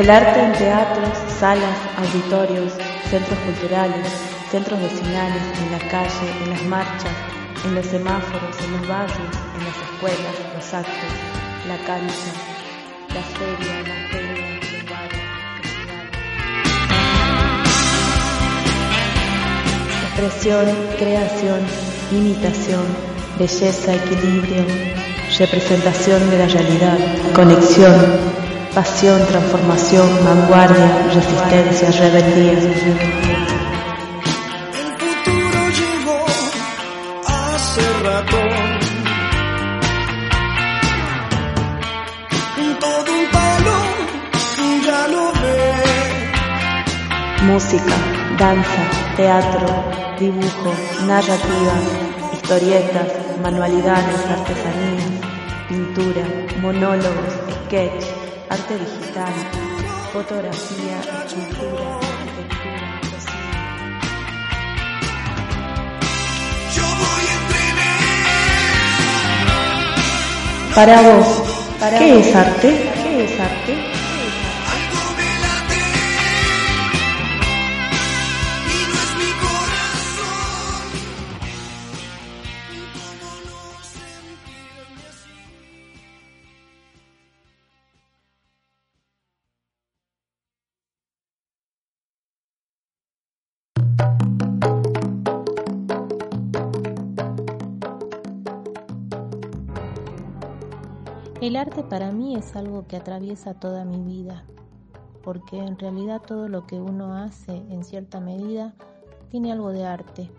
El arte en teatros, salas, auditorios, centros culturales, centros vecinales, en la calle, en las marchas, en los semáforos, en los barrios, en las escuelas, los actos, la cancha, la feria, la feria. Expresión, creación, imitación, belleza, equilibrio, representación de la realidad, conexión, pasión, transformación, vanguardia, resistencia, rebeldía. El futuro llegó hace rato. Todo un palo ya lo ve. Música, danza, teatro, dibujo, narrativa, historietas, manualidades, artesanías, pintura, monólogos, sketch, arte digital, fotografía, escultura, arquitectura, Para vos, ¿qué es arte? ¿Qué es arte? El arte para mí es algo que atraviesa toda mi vida, porque en realidad todo lo que uno hace en cierta medida tiene algo de arte.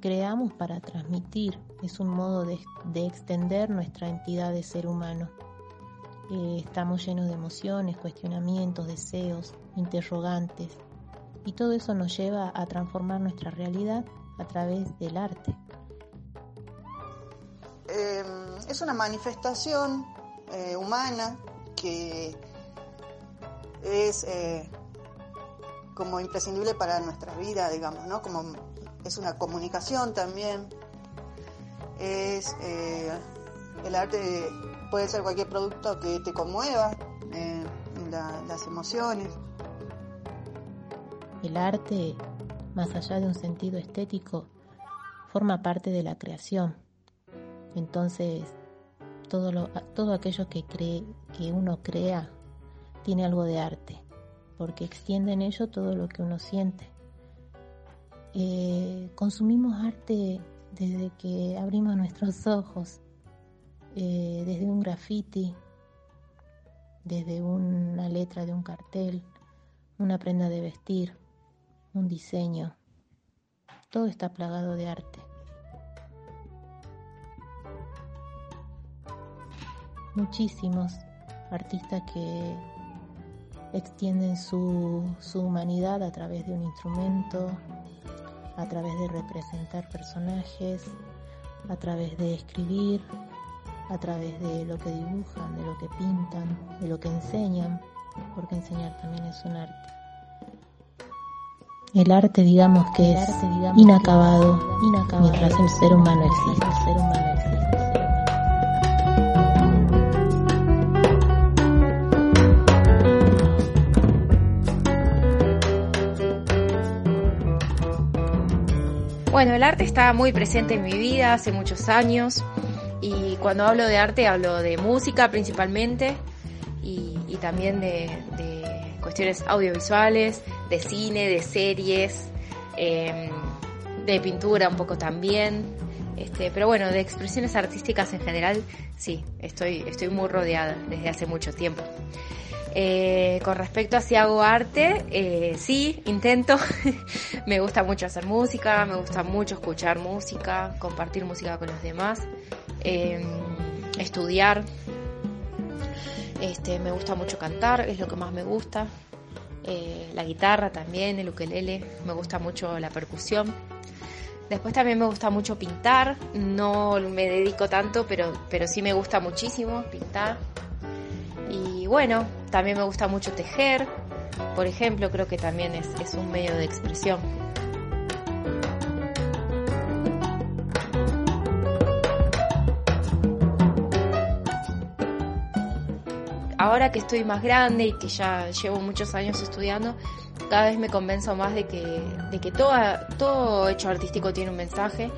Creamos para transmitir, es un modo de, de extender nuestra entidad de ser humano. Eh, estamos llenos de emociones, cuestionamientos, deseos, interrogantes, y todo eso nos lleva a transformar nuestra realidad a través del arte. Es una manifestación eh, humana que es eh, como imprescindible para nuestra vida, digamos, ¿no? Como es una comunicación también. Es eh, el arte puede ser cualquier producto que te conmueva, la- las emociones. El arte, más allá de un sentido estético, forma parte de la creación. Entonces, todo, todo aquello que, cree, que uno crea tiene algo de arte, porque extiende en ello todo lo que uno siente. Eh, consumimos arte desde que abrimos nuestros ojos, eh, desde un graffiti, desde una letra de un cartel, una prenda de vestir, un diseño. Todo está plagado de arte. Muchísimos artistas que extienden su, su humanidad a través de un instrumento, a través de representar personajes, a través de escribir, a través de lo que dibujan, de lo que pintan, de lo que enseñan, porque enseñar también es un arte. El arte, digamos que es inacabado, mientras el ser humano existe. El ser humano existe. Bueno, el arte está muy presente en mi vida hace muchos años y cuando hablo de arte hablo de música principalmente y, y también de, de cuestiones audiovisuales, de cine, de series, eh, de pintura un poco también. Este, pero bueno, de expresiones artísticas en general, sí, estoy, estoy muy rodeada desde hace mucho tiempo. Eh, con respecto a si hago arte, eh, sí, intento. me gusta mucho hacer música, me gusta mucho escuchar música, compartir música con los demás, em, estudiar. Este, me gusta mucho cantar, es lo que más me gusta. Eh, la guitarra también, el ukelele, me gusta mucho la percusión. Después también me gusta mucho pintar, no me dedico tanto, pero, pero sí me gusta muchísimo pintar. Y bueno, también me gusta mucho tejer, por ejemplo, creo que también es, un medio de expresión. Ahora que estoy más grande y que ya llevo muchos años estudiando, cada vez me convenzo más de que, de que todo, todo hecho artístico tiene un mensaje,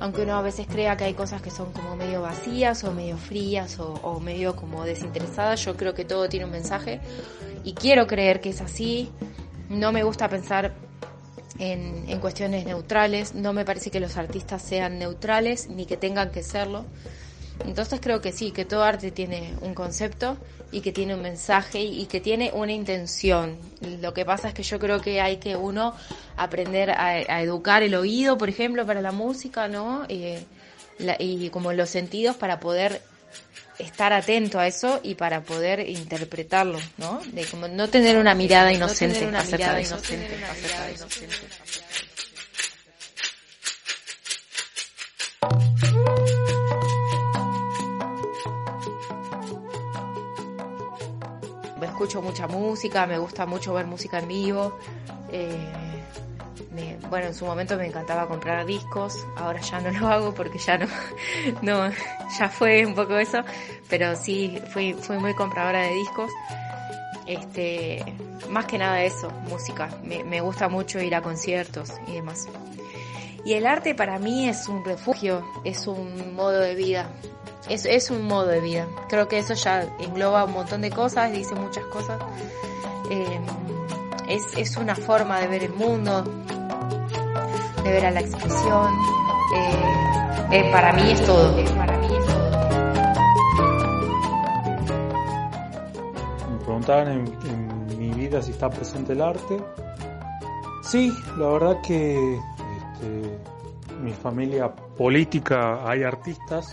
aunque uno a veces crea que hay cosas que son como medio vacías o medio frías o, medio como desinteresadas, yo creo que todo tiene un mensaje y quiero creer que es así. No me gusta pensar en, en, cuestiones neutrales, no me parece que los artistas sean neutrales ni que tengan que serlo. Entonces creo que sí, que todo arte tiene un concepto y que tiene un mensaje y que tiene una intención. Lo que pasa es que yo creo que hay que uno aprender a, educar el oído, por ejemplo, para la música, ¿no? y como los sentidos para poder estar atento a eso y para poder interpretarlo, ¿no? De como no tener una mirada inocente, una mirada inocente, escucho mucha música, me gusta mucho ver música en vivo. Eh, bueno, en su momento me encantaba comprar discos, ahora ya no lo hago porque ya no, no, ya fue un poco eso, pero sí fui, fui muy compradora de discos. Este, más que nada eso, música. Me, me gusta mucho ir a conciertos y demás. Y el arte para mí es un refugio, es un modo de vida es, es un modo de vida. Creo que eso ya engloba un montón de cosas, dice muchas cosas. Eh, es, es una forma de ver el mundo, de ver a la expresión. Eh, para mí es todo. Para mí es todo. Me preguntaban en, en, mi vida si está presente el arte. Sí, la verdad que este, mi familia política hay artistas,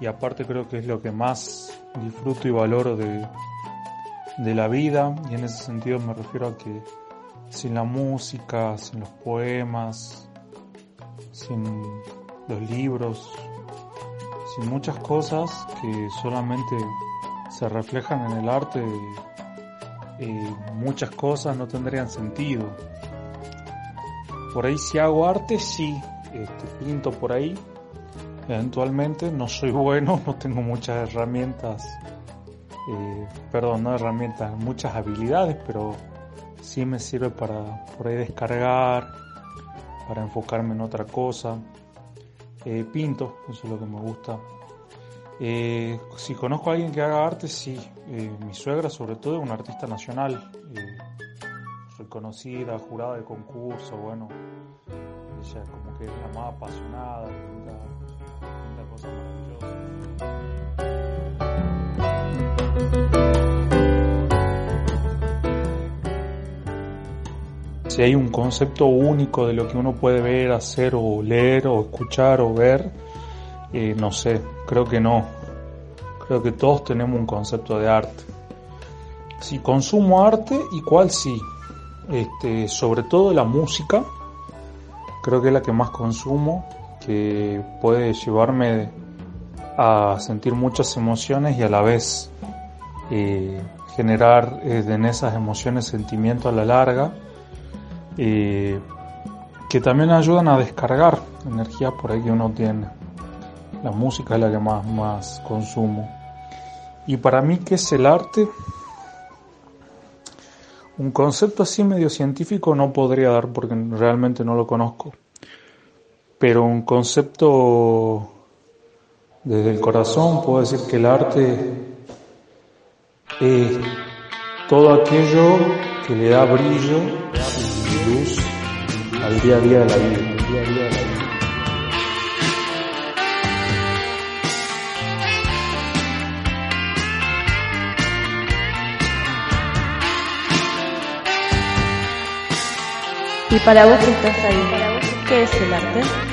y aparte creo que es lo que más disfruto y valoro de, de la vida y en ese sentido me refiero a que sin la música, sin los poemas, sin los libros, sin muchas cosas que solamente se reflejan en el arte, eh, muchas cosas no tendrían sentido. Por ahí si hago arte, sí, este, pinto por ahí, eventualmente. No soy bueno, no tengo muchas herramientas, eh, perdón, no herramientas, muchas habilidades, pero sí me sirve para por ahí descargar, para enfocarme en otra cosa. Eh, pinto, eso es lo que me gusta. Eh, si conozco a alguien que haga arte, sí. mi suegra, sobre todo, es una artista nacional, reconocida, jurada de concurso, bueno, ella como que es la más apasionada, si hay un concepto único de lo que uno puede ver, hacer o leer o escuchar o ver, eh, no sé, creo que no. Creo que todos tenemos un concepto de arte. Si consumo arte, ¿y cuál sí? Este, sobre todo la música, creo que es la que más consumo que puede llevarme a sentir muchas emociones y a la vez eh, generar eh, en esas emociones sentimientos a la larga eh, que también ayudan a descargar energía por ahí que uno tiene. La música es la que más, más consumo. Y para mí, ¿qué es el arte? Un concepto así medio científico no podría dar porque realmente no lo conozco pero un concepto desde el corazón, puedo decir que el arte es todo aquello que le da brillo y luz al día a día de la vida. Y para vos que estás ahí, ¿qué es el arte?